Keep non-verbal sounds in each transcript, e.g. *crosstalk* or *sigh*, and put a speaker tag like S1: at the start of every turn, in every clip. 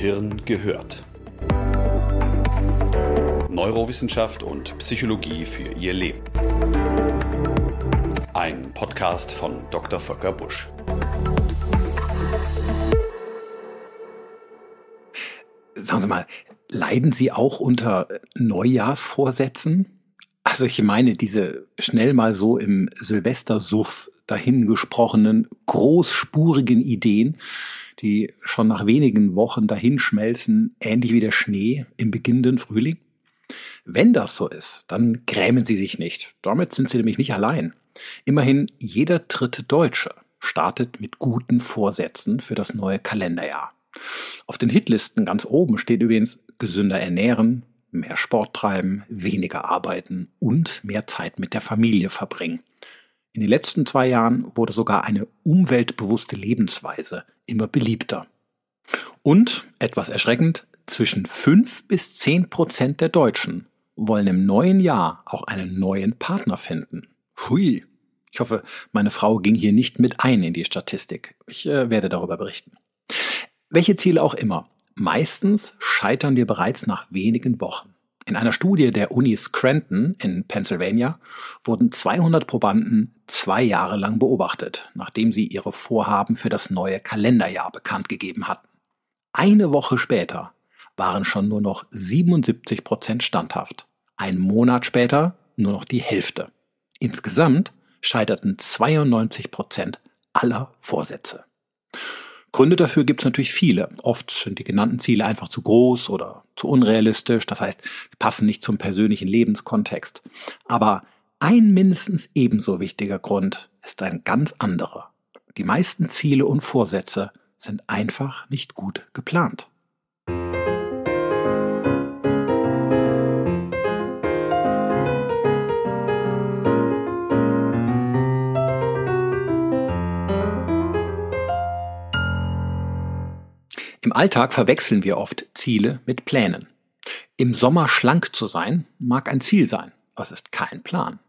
S1: Gehirn gehört. Neurowissenschaft und Psychologie für Ihr Leben. Ein Podcast von Dr. Volker Busch.
S2: Sagen Sie mal, leiden Sie auch unter Neujahrsvorsätzen? Also ich meine, diese schnell mal so im Silvestersuff dahingesprochenen, großspurigen Ideen, die schon nach wenigen Wochen dahinschmelzen, ähnlich wie der Schnee im beginnenden Frühling? Wenn das so ist, dann grämen Sie sich nicht. Damit sind Sie nämlich nicht allein. Immerhin jeder dritte Deutsche startet mit guten Vorsätzen für das neue Kalenderjahr. Auf den Hitlisten ganz oben steht übrigens gesünder ernähren, mehr Sport treiben, weniger arbeiten und mehr Zeit mit der Familie verbringen. In den letzten zwei Jahren wurde sogar eine umweltbewusste Lebensweise immer beliebter. Und, etwas erschreckend, zwischen fünf bis zehn Prozent der Deutschen wollen im neuen Jahr auch einen neuen Partner finden. Hui. Ich hoffe, meine Frau ging hier nicht mit ein in die Statistik. Ich äh, werde darüber berichten. Welche Ziele auch immer. Meistens scheitern wir bereits nach wenigen Wochen. In einer Studie der Uni Scranton in Pennsylvania wurden 200 Probanden zwei Jahre lang beobachtet, nachdem sie ihre Vorhaben für das neue Kalenderjahr bekannt gegeben hatten. Eine Woche später waren schon nur noch 77 Prozent standhaft. Ein Monat später nur noch die Hälfte. Insgesamt scheiterten 92 Prozent aller Vorsätze. Gründe dafür gibt es natürlich viele. Oft sind die genannten Ziele einfach zu groß oder zu unrealistisch, das heißt, sie passen nicht zum persönlichen Lebenskontext. Aber ein mindestens ebenso wichtiger Grund ist ein ganz anderer. Die meisten Ziele und Vorsätze sind einfach nicht gut geplant. Im Alltag verwechseln wir oft Ziele mit Plänen. Im Sommer schlank zu sein mag ein Ziel sein, was ist kein Plan.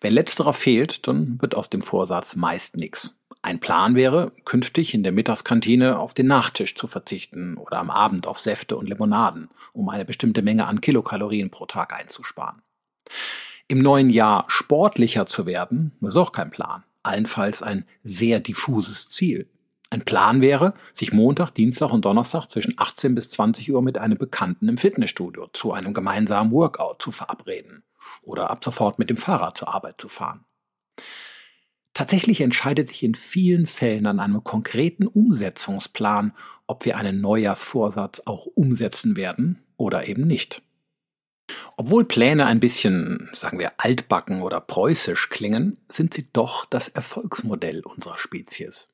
S2: Wenn letzterer fehlt, dann wird aus dem Vorsatz meist nichts. Ein Plan wäre, künftig in der Mittagskantine auf den Nachtisch zu verzichten oder am Abend auf Säfte und Limonaden, um eine bestimmte Menge an Kilokalorien pro Tag einzusparen. Im neuen Jahr sportlicher zu werden, ist auch kein Plan. Allenfalls ein sehr diffuses Ziel. Ein Plan wäre, sich Montag, Dienstag und Donnerstag zwischen 18 bis 20 Uhr mit einem Bekannten im Fitnessstudio zu einem gemeinsamen Workout zu verabreden oder ab sofort mit dem Fahrrad zur Arbeit zu fahren. Tatsächlich entscheidet sich in vielen Fällen an einem konkreten Umsetzungsplan, ob wir einen Neujahrsvorsatz auch umsetzen werden oder eben nicht. Obwohl Pläne ein bisschen, sagen wir, altbacken oder preußisch klingen, sind sie doch das Erfolgsmodell unserer Spezies.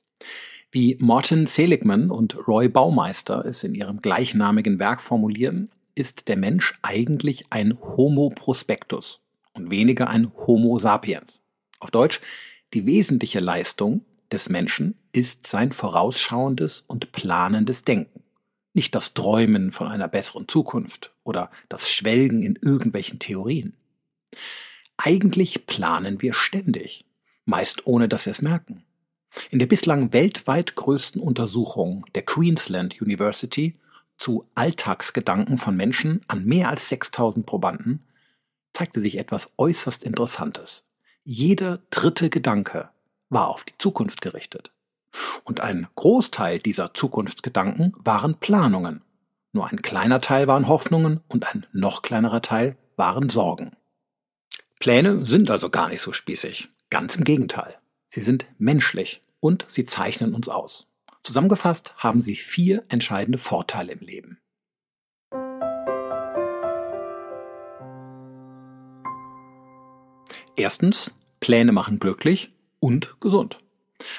S2: Wie Martin Seligman und Roy Baumeister es in ihrem gleichnamigen Werk formulieren, ist der Mensch eigentlich ein Homo prospectus und weniger ein Homo sapiens. Auf Deutsch, die wesentliche Leistung des Menschen ist sein vorausschauendes und planendes Denken, nicht das Träumen von einer besseren Zukunft oder das Schwelgen in irgendwelchen Theorien. Eigentlich planen wir ständig, meist ohne dass wir es merken. In der bislang weltweit größten Untersuchung der Queensland University zu Alltagsgedanken von Menschen an mehr als 6000 Probanden zeigte sich etwas äußerst Interessantes. Jeder dritte Gedanke war auf die Zukunft gerichtet. Und ein Großteil dieser Zukunftsgedanken waren Planungen. Nur ein kleiner Teil waren Hoffnungen und ein noch kleinerer Teil waren Sorgen. Pläne sind also gar nicht so spießig. Ganz im Gegenteil. Sie sind menschlich und sie zeichnen uns aus. Zusammengefasst haben sie vier entscheidende Vorteile im Leben. Erstens, Pläne machen glücklich und gesund.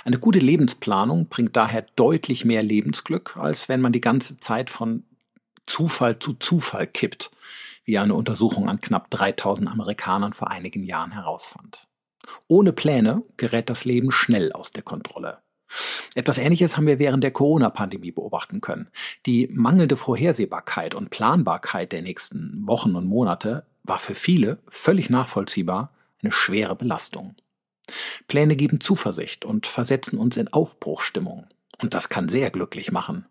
S2: Eine gute Lebensplanung bringt daher deutlich mehr Lebensglück, als wenn man die ganze Zeit von Zufall zu Zufall kippt, wie eine Untersuchung an knapp 3000 Amerikanern vor einigen Jahren herausfand. Ohne Pläne gerät das Leben schnell aus der Kontrolle. Etwas Ähnliches haben wir während der Corona-Pandemie beobachten können. Die mangelnde Vorhersehbarkeit und Planbarkeit der nächsten Wochen und Monate war für viele völlig nachvollziehbar eine schwere Belastung. Pläne geben Zuversicht und versetzen uns in Aufbruchstimmung. Und das kann sehr glücklich machen.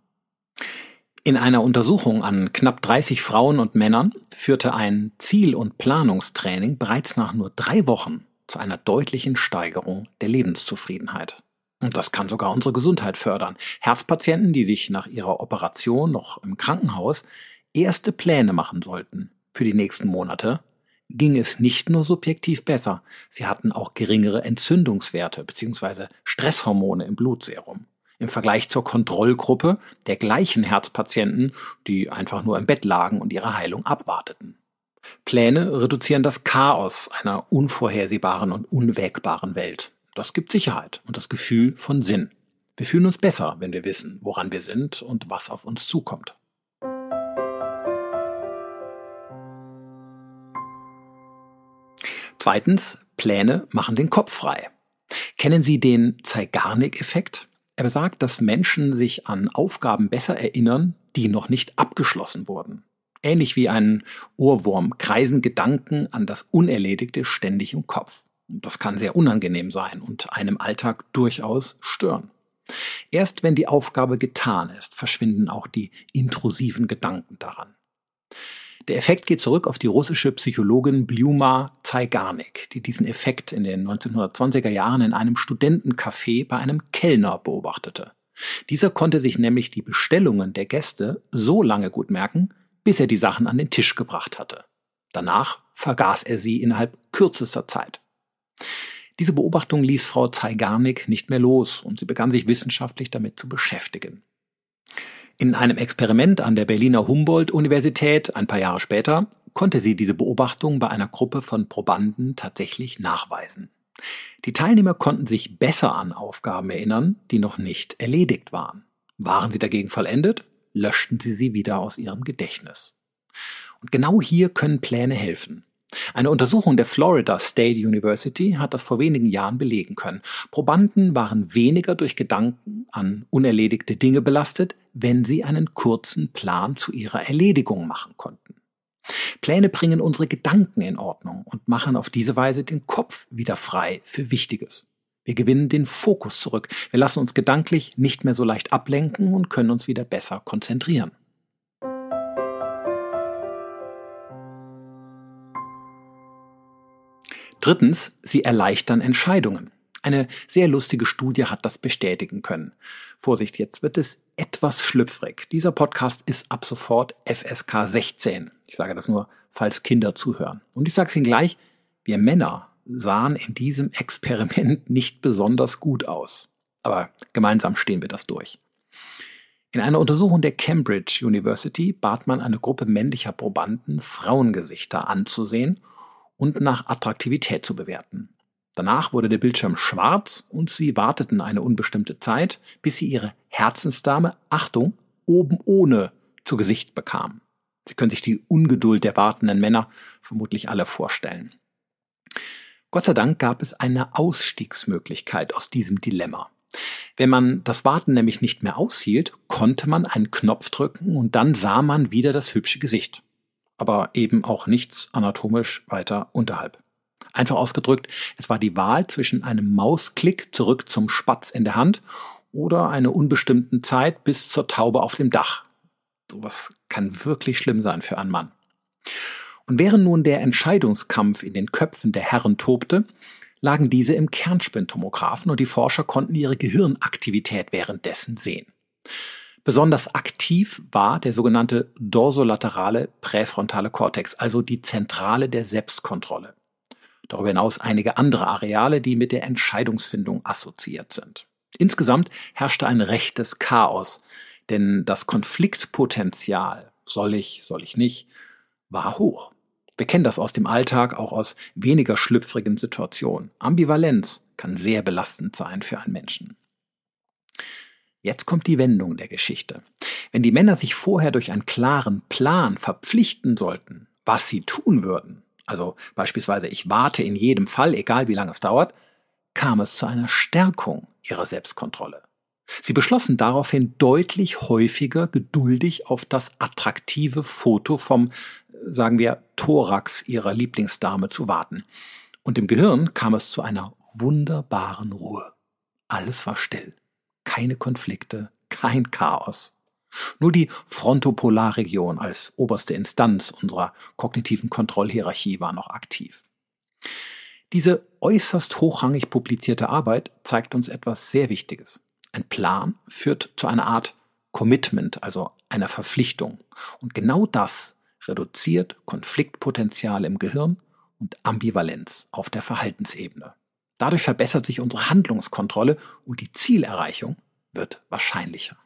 S2: In einer Untersuchung an knapp 30 Frauen und Männern führte ein Ziel- und Planungstraining bereits nach nur drei Wochen zu einer deutlichen Steigerung der Lebenszufriedenheit. Und das kann sogar unsere Gesundheit fördern. Herzpatienten, die sich nach ihrer Operation noch im Krankenhaus erste Pläne machen sollten für die nächsten Monate, ging es nicht nur subjektiv besser, sie hatten auch geringere Entzündungswerte bzw. Stresshormone im Blutserum. Im Vergleich zur Kontrollgruppe der gleichen Herzpatienten, die einfach nur im Bett lagen und ihre Heilung abwarteten. Pläne reduzieren das Chaos einer unvorhersehbaren und unwägbaren Welt. Das gibt Sicherheit und das Gefühl von Sinn. Wir fühlen uns besser, wenn wir wissen, woran wir sind und was auf uns zukommt. Zweitens, Pläne machen den Kopf frei. Kennen Sie den Zeigarnik-Effekt? Er besagt, dass Menschen sich an Aufgaben besser erinnern, die noch nicht abgeschlossen wurden. Ähnlich wie ein Ohrwurm kreisen Gedanken an das Unerledigte ständig im Kopf. Das kann sehr unangenehm sein und einem Alltag durchaus stören. Erst wenn die Aufgabe getan ist, verschwinden auch die intrusiven Gedanken daran. Der Effekt geht zurück auf die russische Psychologin Blyuma Zeigarnik, die diesen Effekt in den 1920er Jahren in einem Studentencafé bei einem Kellner beobachtete. Dieser konnte sich nämlich die Bestellungen der Gäste so lange gut merken, bis er die Sachen an den Tisch gebracht hatte. Danach vergaß er sie innerhalb kürzester Zeit. Diese Beobachtung ließ Frau Zeigarnik nicht mehr los und sie begann sich wissenschaftlich damit zu beschäftigen. In einem Experiment an der Berliner Humboldt-Universität ein paar Jahre später konnte sie diese Beobachtung bei einer Gruppe von Probanden tatsächlich nachweisen. Die Teilnehmer konnten sich besser an Aufgaben erinnern, die noch nicht erledigt waren. Waren sie dagegen vollendet, löschten sie sie wieder aus ihrem Gedächtnis. Und genau hier können Pläne helfen. Eine Untersuchung der Florida State University hat das vor wenigen Jahren belegen können. Probanden waren weniger durch Gedanken an unerledigte Dinge belastet, wenn sie einen kurzen Plan zu ihrer Erledigung machen konnten. Pläne bringen unsere Gedanken in Ordnung und machen auf diese Weise den Kopf wieder frei für Wichtiges. Wir gewinnen den Fokus zurück. Wir lassen uns gedanklich nicht mehr so leicht ablenken und können uns wieder besser konzentrieren. Drittens, sie erleichtern Entscheidungen. Eine sehr lustige Studie hat das bestätigen können. Vorsicht, jetzt wird es etwas schlüpfrig. Dieser Podcast ist ab sofort FSK 16. Ich sage das nur, falls Kinder zuhören. Und ich sage es Ihnen gleich, wir Männer sahen in diesem Experiment nicht besonders gut aus. Aber gemeinsam stehen wir das durch. In einer Untersuchung der Cambridge University bat man eine Gruppe männlicher Probanden, Frauengesichter anzusehen und nach Attraktivität zu bewerten. Danach wurde der Bildschirm schwarz und sie warteten eine unbestimmte Zeit, bis sie ihre Herzensdame, Achtung, oben ohne zu Gesicht bekamen. Sie können sich die Ungeduld der wartenden Männer vermutlich alle vorstellen. Gott sei Dank gab es eine Ausstiegsmöglichkeit aus diesem Dilemma. Wenn man das Warten nämlich nicht mehr aushielt, konnte man einen Knopf drücken und dann sah man wieder das hübsche Gesicht aber eben auch nichts anatomisch weiter unterhalb. Einfach ausgedrückt, es war die Wahl zwischen einem Mausklick zurück zum Spatz in der Hand oder einer unbestimmten Zeit bis zur Taube auf dem Dach. Sowas kann wirklich schlimm sein für einen Mann. Und während nun der Entscheidungskampf in den Köpfen der Herren tobte, lagen diese im Kernspintomographen und die Forscher konnten ihre Gehirnaktivität währenddessen sehen. Besonders aktiv war der sogenannte dorsolaterale präfrontale Kortex, also die Zentrale der Selbstkontrolle. Darüber hinaus einige andere Areale, die mit der Entscheidungsfindung assoziiert sind. Insgesamt herrschte ein rechtes Chaos, denn das Konfliktpotenzial, soll ich, soll ich nicht, war hoch. Wir kennen das aus dem Alltag, auch aus weniger schlüpfrigen Situationen. Ambivalenz kann sehr belastend sein für einen Menschen. Jetzt kommt die Wendung der Geschichte. Wenn die Männer sich vorher durch einen klaren Plan verpflichten sollten, was sie tun würden, also beispielsweise ich warte in jedem Fall, egal wie lange es dauert, kam es zu einer Stärkung ihrer Selbstkontrolle. Sie beschlossen daraufhin deutlich häufiger geduldig auf das attraktive Foto vom, sagen wir, Thorax ihrer Lieblingsdame zu warten. Und im Gehirn kam es zu einer wunderbaren Ruhe. Alles war still keine Konflikte, kein Chaos. Nur die Frontopolarregion als oberste Instanz unserer kognitiven Kontrollhierarchie war noch aktiv. Diese äußerst hochrangig publizierte Arbeit zeigt uns etwas sehr Wichtiges. Ein Plan führt zu einer Art Commitment, also einer Verpflichtung. Und genau das reduziert Konfliktpotenzial im Gehirn und Ambivalenz auf der Verhaltensebene. Dadurch verbessert sich unsere Handlungskontrolle und die Zielerreichung wird wahrscheinlicher.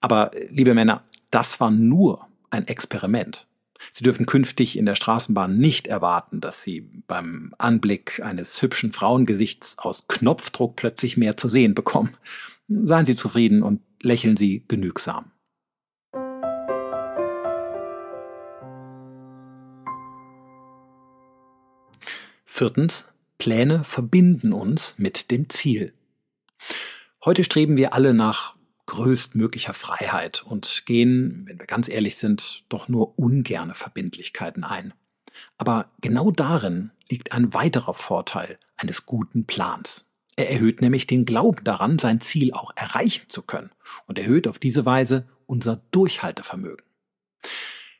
S2: Aber, liebe Männer, das war nur ein Experiment. Sie dürfen künftig in der Straßenbahn nicht erwarten, dass Sie beim Anblick eines hübschen Frauengesichts aus Knopfdruck plötzlich mehr zu sehen bekommen. Seien Sie zufrieden und lächeln Sie genügsam. Viertens, Pläne verbinden uns mit dem Ziel. Heute streben wir alle nach größtmöglicher Freiheit und gehen, wenn wir ganz ehrlich sind, doch nur ungerne Verbindlichkeiten ein. Aber genau darin liegt ein weiterer Vorteil eines guten Plans. Er erhöht nämlich den Glauben daran, sein Ziel auch erreichen zu können und erhöht auf diese Weise unser Durchhaltevermögen.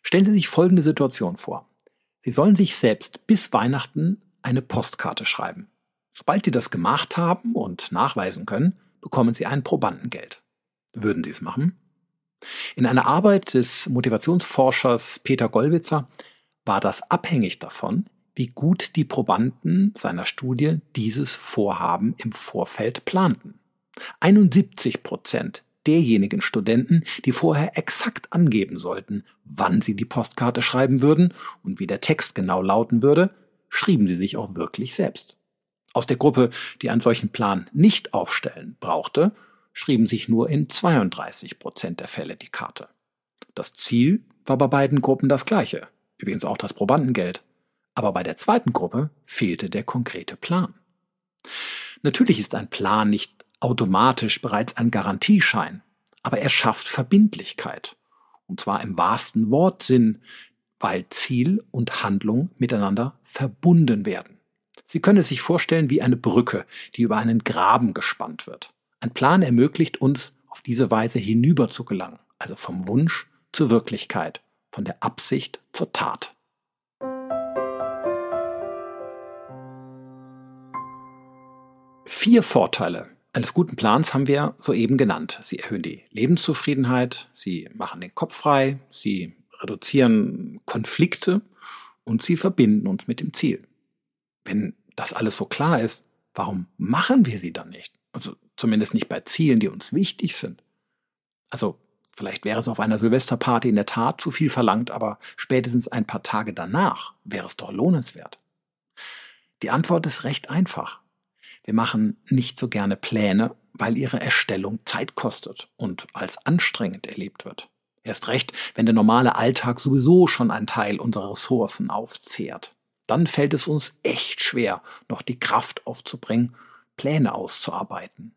S2: Stellen Sie sich folgende Situation vor. Sie sollen sich selbst bis Weihnachten eine Postkarte schreiben. Sobald Sie das gemacht haben und nachweisen können, bekommen Sie ein Probandengeld. Würden Sie es machen? In einer Arbeit des Motivationsforschers Peter Gollwitzer war das abhängig davon, wie gut die Probanden seiner Studie dieses Vorhaben im Vorfeld planten. 71 Prozent derjenigen Studenten, die vorher exakt angeben sollten, wann sie die Postkarte schreiben würden und wie der Text genau lauten würde, schrieben sie sich auch wirklich selbst. Aus der Gruppe, die einen solchen Plan nicht aufstellen brauchte, schrieben sich nur in 32 Prozent der Fälle die Karte. Das Ziel war bei beiden Gruppen das gleiche, übrigens auch das Probandengeld. Aber bei der zweiten Gruppe fehlte der konkrete Plan. Natürlich ist ein Plan nicht automatisch bereits ein Garantieschein, aber er schafft Verbindlichkeit. Und zwar im wahrsten Wortsinn, weil Ziel und Handlung miteinander verbunden werden. Sie können es sich vorstellen wie eine Brücke, die über einen Graben gespannt wird. Ein Plan ermöglicht uns, auf diese Weise hinüber zu gelangen, also vom Wunsch zur Wirklichkeit, von der Absicht zur Tat. Vier Vorteile eines guten Plans haben wir soeben genannt. Sie erhöhen die Lebenszufriedenheit, sie machen den Kopf frei, sie reduzieren Konflikte und sie verbinden uns mit dem Ziel. Wenn das alles so klar ist, warum machen wir sie dann nicht? Also zumindest nicht bei Zielen, die uns wichtig sind. Also vielleicht wäre es auf einer Silvesterparty in der Tat zu viel verlangt, aber spätestens ein paar Tage danach wäre es doch lohnenswert. Die Antwort ist recht einfach. Wir machen nicht so gerne Pläne, weil ihre Erstellung Zeit kostet und als anstrengend erlebt wird. Erst recht, wenn der normale Alltag sowieso schon einen Teil unserer Ressourcen aufzehrt. Dann fällt es uns echt schwer, noch die Kraft aufzubringen, Pläne auszuarbeiten.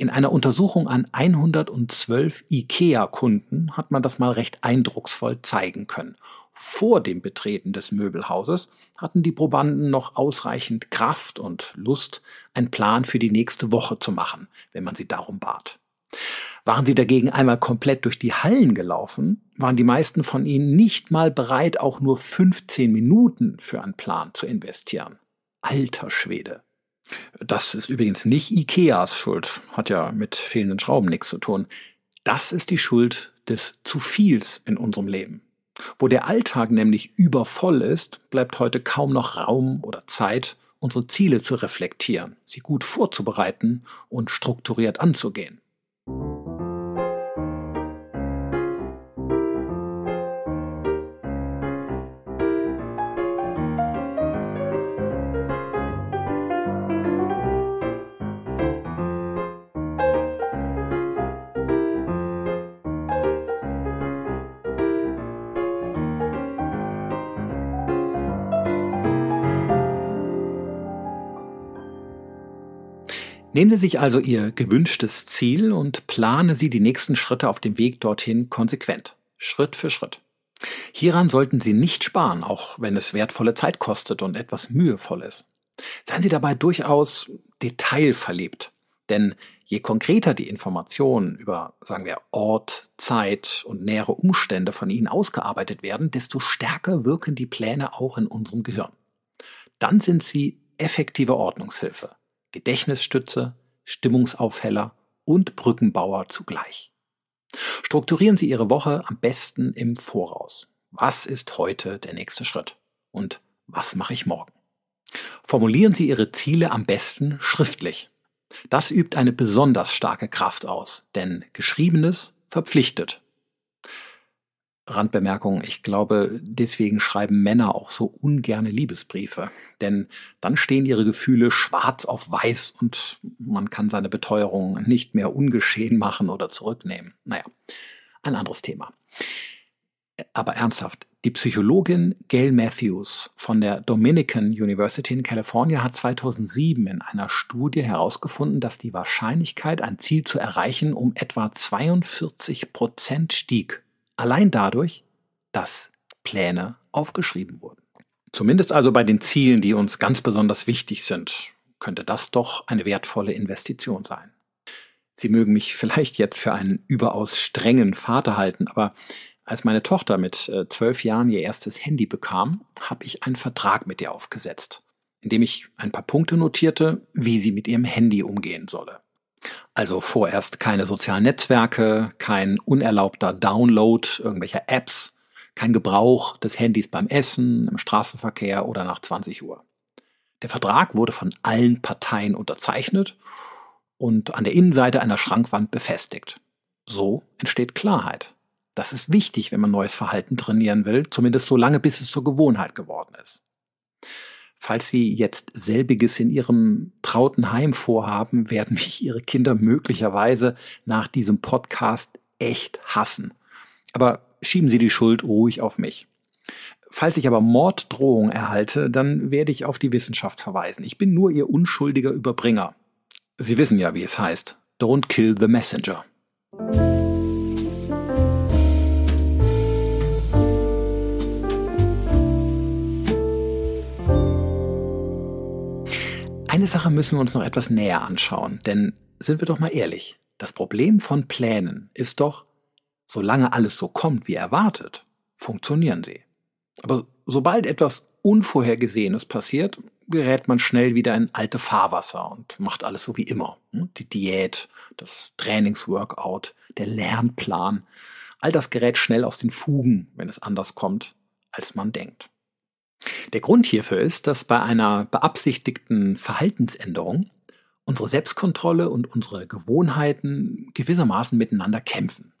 S2: In einer Untersuchung an 112 IKEA-Kunden hat man das mal recht eindrucksvoll zeigen können. Vor dem Betreten des Möbelhauses hatten die Probanden noch ausreichend Kraft und Lust, einen Plan für die nächste Woche zu machen, wenn man sie darum bat. Waren sie dagegen einmal komplett durch die Hallen gelaufen, waren die meisten von ihnen nicht mal bereit, auch nur 15 Minuten für einen Plan zu investieren. Alter Schwede. Das ist übrigens nicht Ikeas Schuld, hat ja mit fehlenden Schrauben nichts zu tun. Das ist die Schuld des zu viels in unserem Leben. Wo der Alltag nämlich übervoll ist, bleibt heute kaum noch Raum oder Zeit, unsere Ziele zu reflektieren, sie gut vorzubereiten und strukturiert anzugehen. Nehmen Sie sich also Ihr gewünschtes Ziel und plane Sie die nächsten Schritte auf dem Weg dorthin konsequent, Schritt für Schritt. Hieran sollten Sie nicht sparen, auch wenn es wertvolle Zeit kostet und etwas mühevoll ist. Seien Sie dabei durchaus detailverliebt, denn je konkreter die Informationen über, sagen wir, Ort, Zeit und nähere Umstände von Ihnen ausgearbeitet werden, desto stärker wirken die Pläne auch in unserem Gehirn. Dann sind sie effektive Ordnungshilfe, Gedächtnisstütze, Stimmungsaufheller und Brückenbauer zugleich. Strukturieren Sie Ihre Woche am besten im Voraus. Was ist heute der nächste Schritt? Und was mache ich morgen? Formulieren Sie Ihre Ziele am besten schriftlich. Das übt eine besonders starke Kraft aus, denn Geschriebenes verpflichtet. Randbemerkung, ich glaube, deswegen schreiben Männer auch so ungerne Liebesbriefe, denn dann stehen ihre Gefühle schwarz auf weiß und man kann seine Beteuerung nicht mehr ungeschehen machen oder zurücknehmen. Naja, ein anderes Thema. Aber ernsthaft, die Psychologin Gail Matthews von der Dominican University in California hat 2007 in einer Studie herausgefunden, dass die Wahrscheinlichkeit, ein Ziel zu erreichen, um etwa 42 Prozent stieg. Allein dadurch, dass Pläne aufgeschrieben wurden. Zumindest also bei den Zielen, die uns ganz besonders wichtig sind, könnte das doch eine wertvolle Investition sein. Sie mögen mich vielleicht jetzt für einen überaus strengen Vater halten, aber als meine Tochter mit äh, zwölf Jahren ihr erstes Handy bekam, habe ich einen Vertrag mit ihr aufgesetzt, in dem ich ein paar Punkte notierte, wie sie mit ihrem Handy umgehen solle. Also vorerst keine sozialen Netzwerke, kein unerlaubter Download irgendwelcher Apps, kein Gebrauch des Handys beim Essen, im Straßenverkehr oder nach 20 Uhr. Der Vertrag wurde von allen Parteien unterzeichnet und an der Innenseite einer Schrankwand befestigt. So entsteht Klarheit. Das ist wichtig, wenn man neues Verhalten trainieren will, zumindest so lange, bis es zur Gewohnheit geworden ist. Falls Sie jetzt selbiges in Ihrem trauten Heim vorhaben, werden mich Ihre Kinder möglicherweise nach diesem Podcast echt hassen. Aber schieben Sie die Schuld ruhig auf mich. Falls ich aber Morddrohung erhalte, dann werde ich auf die Wissenschaft verweisen. Ich bin nur Ihr unschuldiger Überbringer. Sie wissen ja, wie es heißt. Don't kill the messenger. Eine Sache müssen wir uns noch etwas näher anschauen, denn sind wir doch mal ehrlich, das Problem von Plänen ist doch, solange alles so kommt wie erwartet, funktionieren sie. Aber sobald etwas Unvorhergesehenes passiert, gerät man schnell wieder in alte Fahrwasser und macht alles so wie immer. Hm? Die Diät, das Trainingsworkout, der Lernplan, all das gerät schnell aus den Fugen, wenn es anders kommt, als man denkt. Der Grund hierfür ist, dass bei einer beabsichtigten Verhaltensänderung unsere Selbstkontrolle und unsere Gewohnheiten gewissermaßen miteinander kämpfen.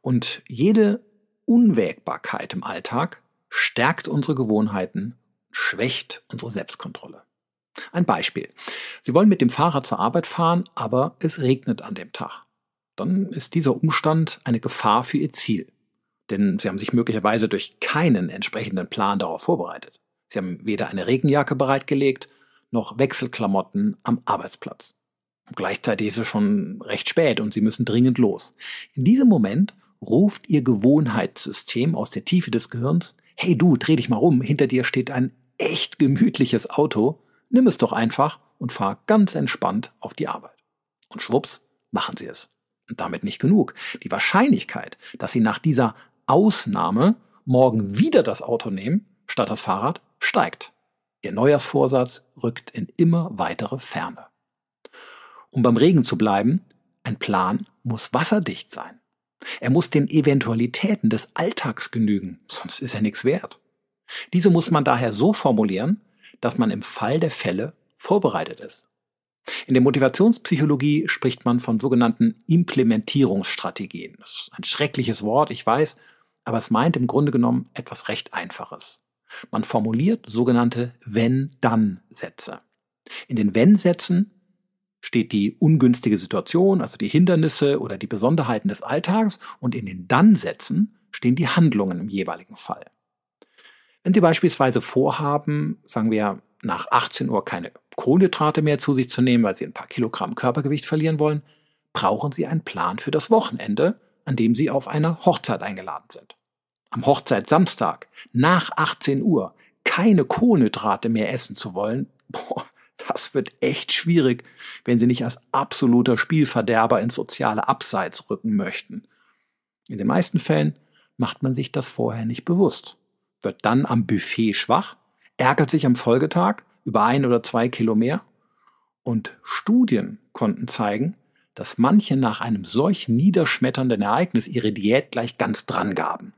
S2: Und jede Unwägbarkeit im Alltag stärkt unsere Gewohnheiten, schwächt unsere Selbstkontrolle. Ein Beispiel. Sie wollen mit dem Fahrrad zur Arbeit fahren, aber es regnet an dem Tag. Dann ist dieser Umstand eine Gefahr für Ihr Ziel denn sie haben sich möglicherweise durch keinen entsprechenden Plan darauf vorbereitet. Sie haben weder eine Regenjacke bereitgelegt, noch Wechselklamotten am Arbeitsplatz. Und gleichzeitig ist es schon recht spät und sie müssen dringend los. In diesem Moment ruft ihr Gewohnheitssystem aus der Tiefe des Gehirns, hey du, dreh dich mal rum, hinter dir steht ein echt gemütliches Auto, nimm es doch einfach und fahr ganz entspannt auf die Arbeit. Und schwupps, machen sie es. Und damit nicht genug. Die Wahrscheinlichkeit, dass sie nach dieser Ausnahme morgen wieder das Auto nehmen, statt das Fahrrad, steigt. Ihr Neujahrsvorsatz rückt in immer weitere Ferne. Um beim Regen zu bleiben, ein Plan muss wasserdicht sein. Er muss den Eventualitäten des Alltags genügen, sonst ist er nichts wert. Diese muss man daher so formulieren, dass man im Fall der Fälle vorbereitet ist. In der Motivationspsychologie spricht man von sogenannten Implementierungsstrategien. Das ist ein schreckliches Wort, ich weiß, aber es meint im Grunde genommen etwas recht Einfaches. Man formuliert sogenannte Wenn-Dann-Sätze. In den Wenn-Sätzen steht die ungünstige Situation, also die Hindernisse oder die Besonderheiten des Alltags und in den Dann-Sätzen stehen die Handlungen im jeweiligen Fall. Wenn Sie beispielsweise vorhaben, sagen wir nach 18 Uhr keine Kohlenhydrate mehr zu sich zu nehmen, weil Sie ein paar Kilogramm Körpergewicht verlieren wollen, brauchen Sie einen Plan für das Wochenende, an dem Sie auf eine Hochzeit eingeladen sind. Am Hochzeitssamstag nach 18 Uhr keine Kohlenhydrate mehr essen zu wollen, boah, Das wird echt schwierig, wenn Sie nicht als absoluter Spielverderber ins soziale Abseits rücken möchten. In den meisten Fällen macht man sich das vorher nicht bewusst, wird dann am Buffet schwach, ärgert sich am Folgetag über ein oder zwei Kilo mehr. Und Studien konnten zeigen, dass manche nach einem solch niederschmetternden Ereignis ihre Diät gleich ganz dran gaben.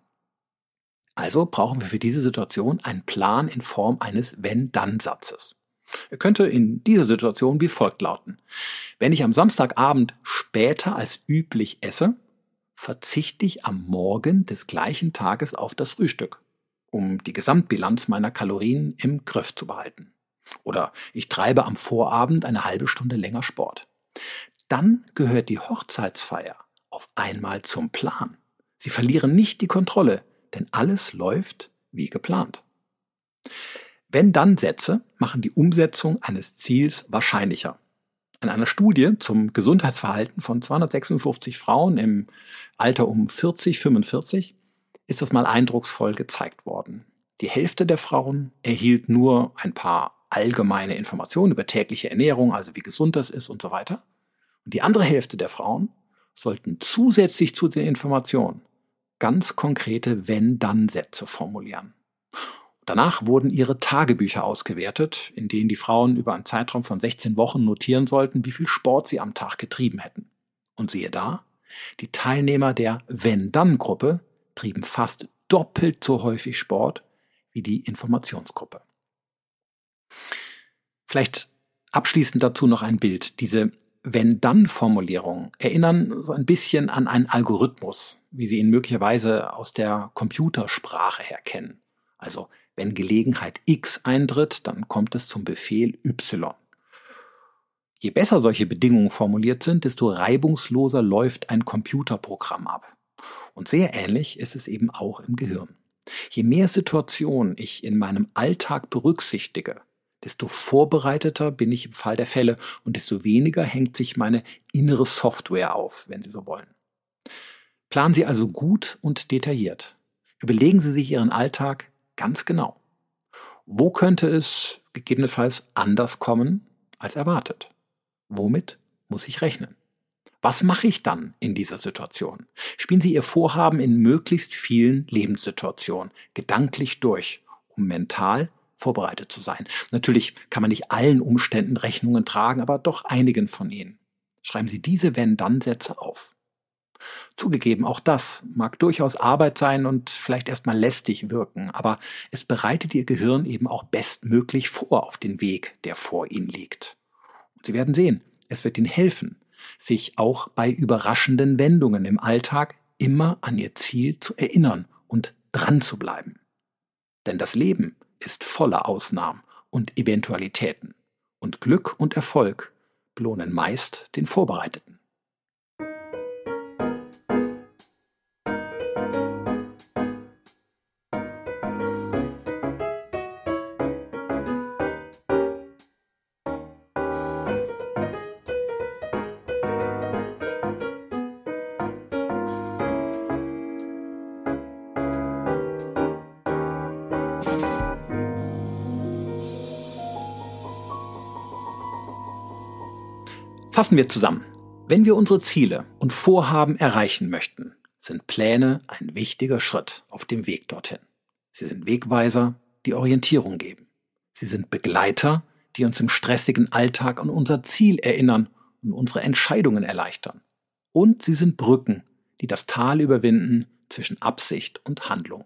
S2: Also brauchen wir für diese Situation einen Plan in Form eines Wenn-Dann-Satzes. Er könnte in dieser Situation wie folgt lauten. Wenn ich am Samstagabend später als üblich esse, verzichte ich am Morgen des gleichen Tages auf das Frühstück, um die Gesamtbilanz meiner Kalorien im Griff zu behalten. Oder ich treibe am Vorabend eine halbe Stunde länger Sport. Dann gehört die Hochzeitsfeier auf einmal zum Plan. Sie verlieren nicht die Kontrolle, denn alles läuft wie geplant. Wenn dann Sätze machen die Umsetzung eines Ziels wahrscheinlicher. In einer Studie zum Gesundheitsverhalten von 256 Frauen im Alter um 40, 45 ist das mal eindrucksvoll gezeigt worden. Die Hälfte der Frauen erhielt nur ein paar allgemeine Informationen über tägliche Ernährung, also wie gesund das ist und so weiter. Und die andere Hälfte der Frauen sollten zusätzlich zu den Informationen ganz konkrete Wenn-Dann-Sätze formulieren. Danach wurden ihre Tagebücher ausgewertet, in denen die Frauen über einen Zeitraum von 16 Wochen notieren sollten, wie viel Sport sie am Tag getrieben hätten. Und siehe da, die Teilnehmer der Wenn-Dann-Gruppe trieben fast doppelt so häufig Sport wie die Informationsgruppe. Vielleicht abschließend dazu noch ein Bild. Diese wenn-dann-Formulierungen erinnern so ein bisschen an einen Algorithmus, wie Sie ihn möglicherweise aus der Computersprache her kennen. Also, wenn Gelegenheit X eintritt, dann kommt es zum Befehl Y. Je besser solche Bedingungen formuliert sind, desto reibungsloser läuft ein Computerprogramm ab. Und sehr ähnlich ist es eben auch im Gehirn. Je mehr Situationen ich in meinem Alltag berücksichtige, desto vorbereiteter bin ich im Fall der Fälle und desto weniger hängt sich meine innere Software auf, wenn Sie so wollen. Planen Sie also gut und detailliert. Überlegen Sie sich Ihren Alltag ganz genau. Wo könnte es gegebenenfalls anders kommen als erwartet? Womit muss ich rechnen? Was mache ich dann in dieser Situation? Spielen Sie Ihr Vorhaben in möglichst vielen Lebenssituationen gedanklich durch, um mental vorbereitet zu sein. Natürlich kann man nicht allen Umständen Rechnungen tragen, aber doch einigen von ihnen. Schreiben Sie diese Wenn-Dann-Sätze auf. Zugegeben, auch das mag durchaus Arbeit sein und vielleicht erstmal lästig wirken, aber es bereitet Ihr Gehirn eben auch bestmöglich vor auf den Weg, der vor Ihnen liegt. Und Sie werden sehen, es wird Ihnen helfen, sich auch bei überraschenden Wendungen im Alltag immer an Ihr Ziel zu erinnern und dran zu bleiben. Denn das Leben ist voller Ausnahmen und Eventualitäten, und Glück und Erfolg belohnen meist den Vorbereiteten. Fassen wir zusammen. Wenn wir unsere Ziele und Vorhaben erreichen möchten, sind Pläne ein wichtiger Schritt auf dem Weg dorthin. Sie sind Wegweiser, die Orientierung geben. Sie sind Begleiter, die uns im stressigen Alltag an unser Ziel erinnern und unsere Entscheidungen erleichtern. Und sie sind Brücken, die das Tal überwinden zwischen Absicht und Handlung.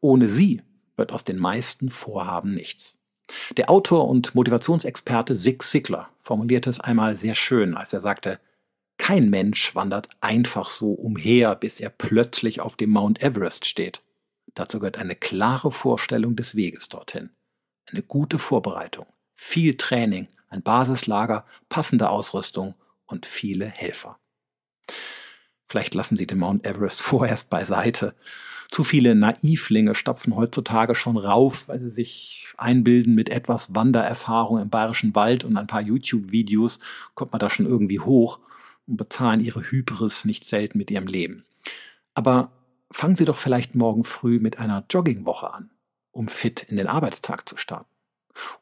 S2: Ohne sie wird aus den meisten Vorhaben nichts. Der Autor und Motivationsexperte Zig Ziglar formulierte es einmal sehr schön, als er sagte, kein Mensch wandert einfach so umher, bis er plötzlich auf dem Mount Everest steht. Dazu gehört eine klare Vorstellung des Weges dorthin, eine gute Vorbereitung, viel Training, ein Basislager, passende Ausrüstung und viele Helfer. Vielleicht lassen Sie den Mount Everest *laughs* vorerst beiseite zu viele Naivlinge stapfen heutzutage schon rauf, weil sie sich einbilden, mit etwas Wandererfahrung im bayerischen Wald und ein paar YouTube-Videos kommt man da schon irgendwie hoch und bezahlen ihre Hybris nicht selten mit ihrem Leben. Aber fangen Sie doch vielleicht morgen früh mit einer Joggingwoche an, um fit in den Arbeitstag zu starten.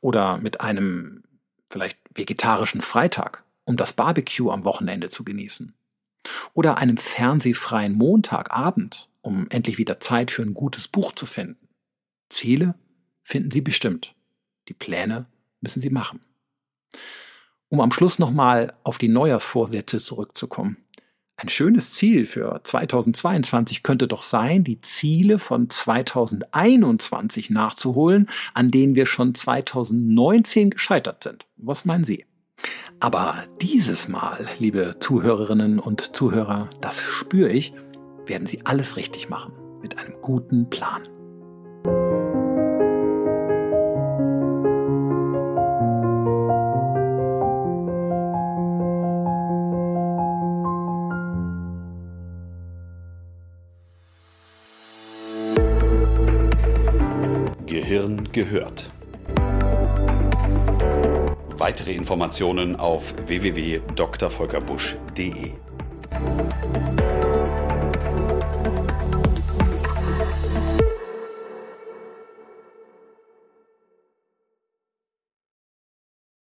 S2: Oder mit einem vielleicht vegetarischen Freitag, um das Barbecue am Wochenende zu genießen. Oder einem fernsehfreien Montagabend, um endlich wieder Zeit für ein gutes Buch zu finden. Ziele finden Sie bestimmt. Die Pläne müssen Sie machen. Um am Schluss nochmal auf die Neujahrsvorsätze zurückzukommen. Ein schönes Ziel für 2022 könnte doch sein, die Ziele von 2021 nachzuholen, an denen wir schon 2019 gescheitert sind. Was meinen Sie? Aber dieses Mal, liebe Zuhörerinnen und Zuhörer, das spüre ich, werden Sie alles richtig machen mit einem guten Plan.
S1: Gehirn gehört. Weitere Informationen auf www.drvolkerbusch.de